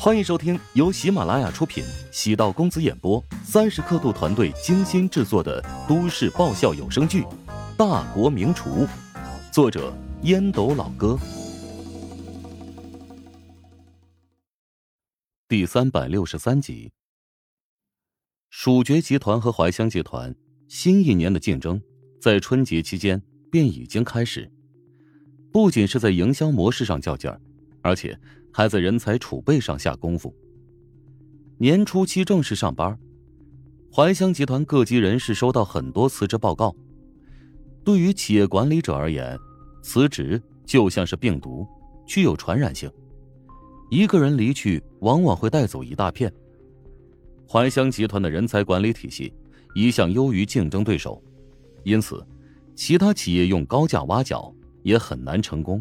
欢迎收听由喜马拉雅出品、喜道公子演播、三十刻度团队精心制作的都市爆笑有声剧《大国名厨》，作者烟斗老哥，第三百六十三集。蜀爵集团和怀香集团新一年的竞争，在春节期间便已经开始，不仅是在营销模式上较劲儿，而且。还在人才储备上下功夫。年初七正式上班，怀乡集团各级人士收到很多辞职报告。对于企业管理者而言，辞职就像是病毒，具有传染性。一个人离去，往往会带走一大片。怀乡集团的人才管理体系一向优于竞争对手，因此，其他企业用高价挖角也很难成功。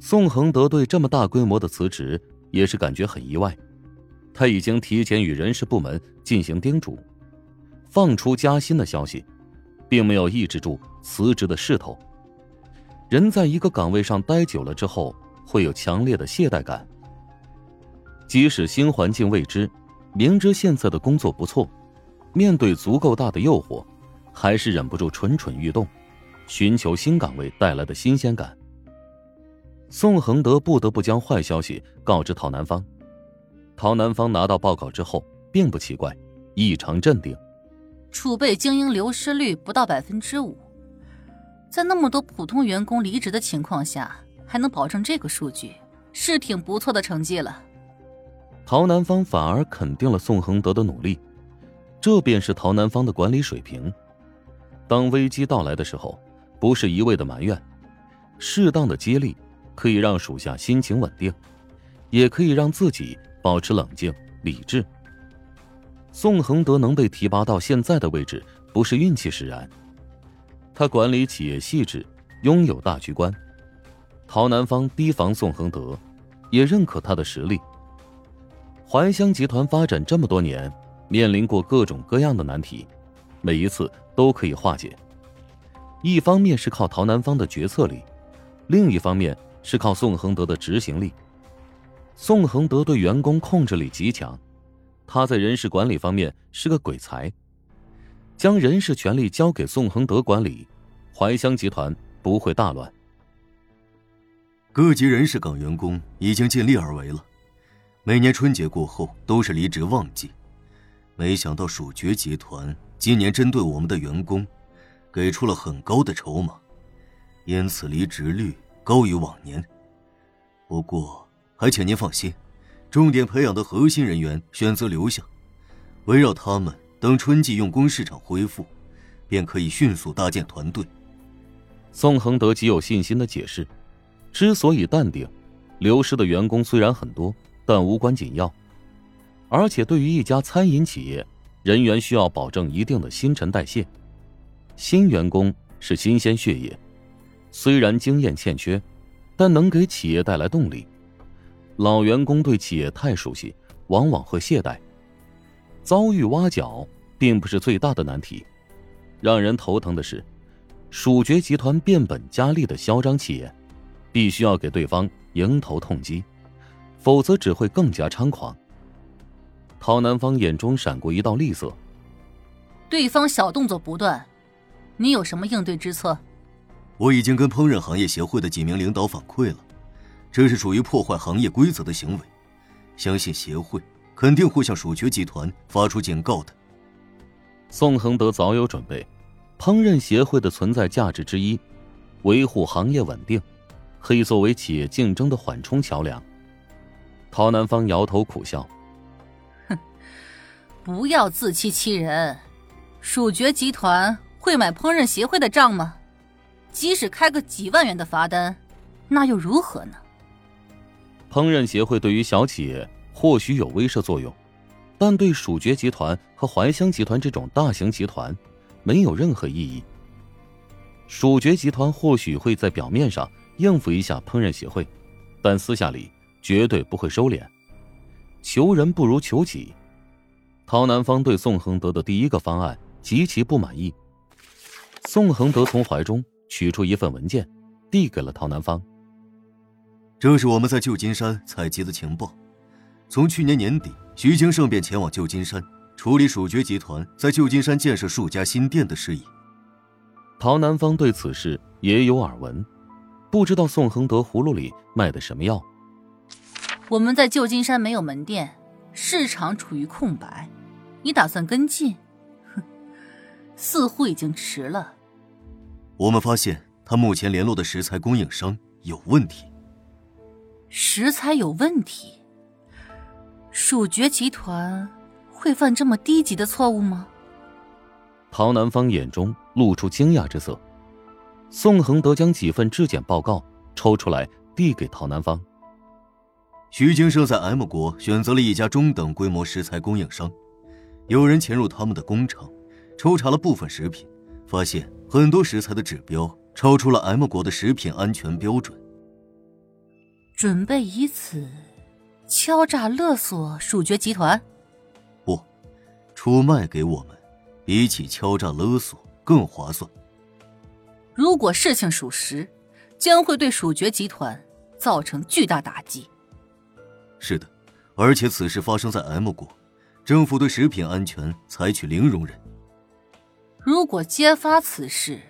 宋恒德对这么大规模的辞职也是感觉很意外，他已经提前与人事部门进行叮嘱，放出加薪的消息，并没有抑制住辞职的势头。人在一个岗位上待久了之后，会有强烈的懈怠感。即使新环境未知，明知现在的工作不错，面对足够大的诱惑，还是忍不住蠢蠢欲动，寻求新岗位带来的新鲜感。宋恒德不得不将坏消息告知陶南方。陶南方拿到报告之后，并不奇怪，异常镇定。储备精英流失率不到百分之五，在那么多普通员工离职的情况下，还能保证这个数据，是挺不错的成绩了。陶南方反而肯定了宋恒德的努力，这便是陶南方的管理水平。当危机到来的时候，不是一味的埋怨，适当的接力。可以让属下心情稳定，也可以让自己保持冷静理智。宋恒德能被提拔到现在的位置，不是运气使然。他管理企业细致，拥有大局观。陶南方提防宋恒德，也认可他的实力。怀乡集团发展这么多年，面临过各种各样的难题，每一次都可以化解。一方面是靠陶南方的决策力，另一方面。是靠宋恒德的执行力。宋恒德对员工控制力极强，他在人事管理方面是个鬼才。将人事权力交给宋恒德管理，怀乡集团不会大乱。各级人事岗员工已经尽力而为了，每年春节过后都是离职旺季，没想到蜀爵集团今年针对我们的员工，给出了很高的筹码，因此离职率。高于往年，不过还请您放心，重点培养的核心人员选择留下，围绕他们，等春季用工市场恢复，便可以迅速搭建团队。宋恒德极有信心的解释，之所以淡定，流失的员工虽然很多，但无关紧要，而且对于一家餐饮企业，人员需要保证一定的新陈代谢，新员工是新鲜血液。虽然经验欠缺，但能给企业带来动力。老员工对企业太熟悉，往往会懈怠。遭遇挖角并不是最大的难题，让人头疼的是，蜀爵集团变本加厉的嚣张气焰，必须要给对方迎头痛击，否则只会更加猖狂。陶南方眼中闪过一道厉色，对方小动作不断，你有什么应对之策？我已经跟烹饪行业协会的几名领导反馈了，这是属于破坏行业规则的行为，相信协会肯定会向蜀爵集团发出警告的。宋恒德早有准备，烹饪协会的存在价值之一，维护行业稳定，可以作为企业竞争的缓冲桥梁。陶南方摇头苦笑：“哼，不要自欺欺人，蜀爵集团会买烹饪协会的账吗？”即使开个几万元的罚单，那又如何呢？烹饪协会对于小企业或许有威慑作用，但对蜀爵集团和怀香集团这种大型集团没有任何意义。蜀爵集团或许会在表面上应付一下烹饪协会，但私下里绝对不会收敛。求人不如求己。陶南方对宋恒德的第一个方案极其不满意。宋恒德从怀中。取出一份文件，递给了陶南方。这是我们在旧金山采集的情报。从去年年底，徐金胜便前往旧金山处理蜀爵集团在旧金山建设数家新店的事宜。陶南方对此事也有耳闻，不知道宋恒德葫芦里卖的什么药。我们在旧金山没有门店，市场处于空白，你打算跟进？哼，似乎已经迟了。我们发现他目前联络的食材供应商有问题。食材有问题，蜀爵集团会犯这么低级的错误吗？陶南方眼中露出惊讶之色。宋恒德将几份质检报告抽出来，递给陶南方。徐金生在 M 国选择了一家中等规模食材供应商，有人潜入他们的工厂，抽查了部分食品，发现很多食材的指标超出了 M 国的食品安全标准。准备以此敲诈勒索鼠爵集团？不，出卖给我们，比起敲诈勒索更划算。如果事情属实，将会对鼠爵集团造成巨大打击。是的，而且此事发生在 M 国，政府对食品安全采取零容忍。如果揭发此事，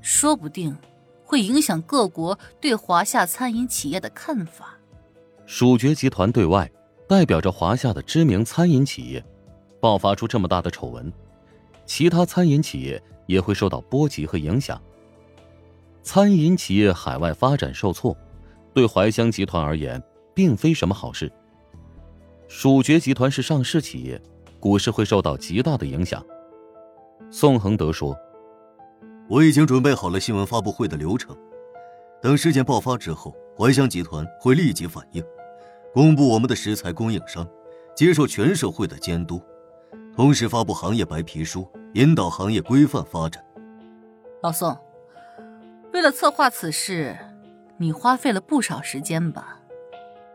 说不定。会影响各国对华夏餐饮企业的看法。蜀爵集团对外代表着华夏的知名餐饮企业，爆发出这么大的丑闻，其他餐饮企业也会受到波及和影响。餐饮企业海外发展受挫，对怀香集团而言并非什么好事。蜀爵集团是上市企业，股市会受到极大的影响。宋恒德说。我已经准备好了新闻发布会的流程，等事件爆发之后，怀香集团会立即反应，公布我们的食材供应商，接受全社会的监督，同时发布行业白皮书，引导行业规范发展。老宋，为了策划此事，你花费了不少时间吧？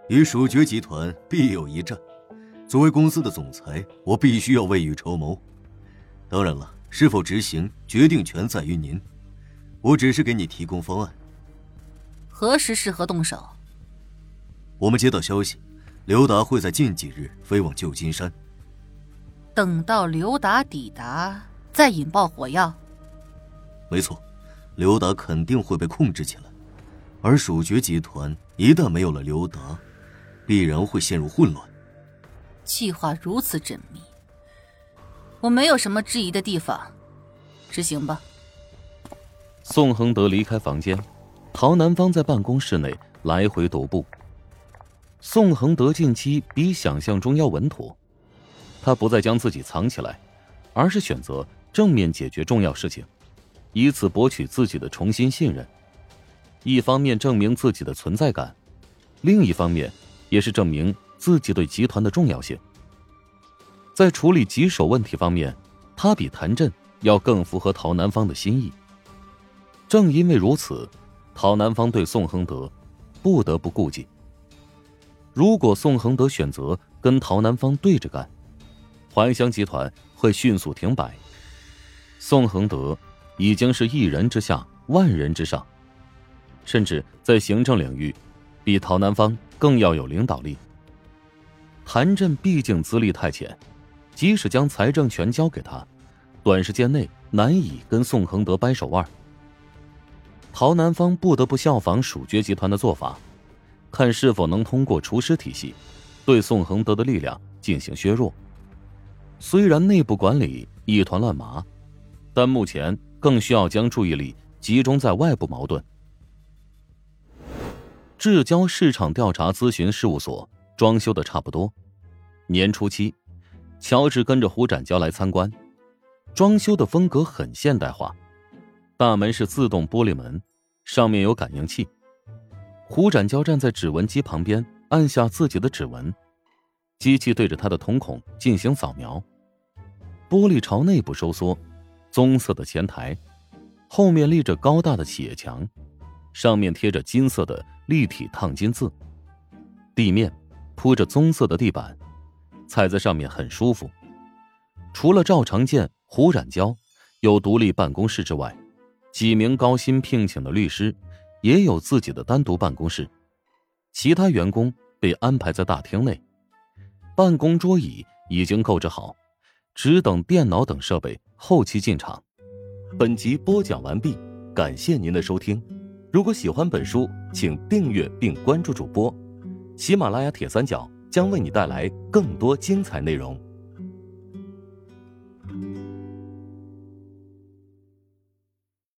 与蜀爵集团必有一战，作为公司的总裁，我必须要未雨绸缪。当然了。是否执行，决定权在于您。我只是给你提供方案。何时适合动手？我们接到消息，刘达会在近几日飞往旧金山。等到刘达抵达，再引爆火药。没错，刘达肯定会被控制起来，而蜀爵集团一旦没有了刘达，必然会陷入混乱。计划如此缜密。我没有什么质疑的地方，执行吧。宋恒德离开房间，陶南方在办公室内来回踱步。宋恒德近期比想象中要稳妥，他不再将自己藏起来，而是选择正面解决重要事情，以此博取自己的重新信任。一方面证明自己的存在感，另一方面也是证明自己对集团的重要性。在处理棘手问题方面，他比谭震要更符合陶南方的心意。正因为如此，陶南方对宋恒德不得不顾忌。如果宋恒德选择跟陶南方对着干，怀香集团会迅速停摆。宋恒德已经是一人之下，万人之上，甚至在行政领域，比陶南方更要有领导力。谭震毕竟资历太浅。即使将财政权交给他，短时间内难以跟宋恒德掰手腕。陶南方不得不效仿蜀爵集团的做法，看是否能通过厨师体系，对宋恒德的力量进行削弱。虽然内部管理一团乱麻，但目前更需要将注意力集中在外部矛盾。至交市场调查咨询事务所装修的差不多，年初期。乔治跟着胡展娇来参观，装修的风格很现代化，大门是自动玻璃门，上面有感应器。胡展娇站在指纹机旁边，按下自己的指纹，机器对着他的瞳孔进行扫描。玻璃朝内部收缩，棕色的前台，后面立着高大的企业墙，上面贴着金色的立体烫金字，地面铺着棕色的地板。踩在上面很舒服。除了赵长健、胡冉娇有独立办公室之外，几名高薪聘请的律师也有自己的单独办公室。其他员工被安排在大厅内，办公桌椅已经购置好，只等电脑等设备后期进场。本集播讲完毕，感谢您的收听。如果喜欢本书，请订阅并关注主播。喜马拉雅铁三角将为你带来更多精彩内容。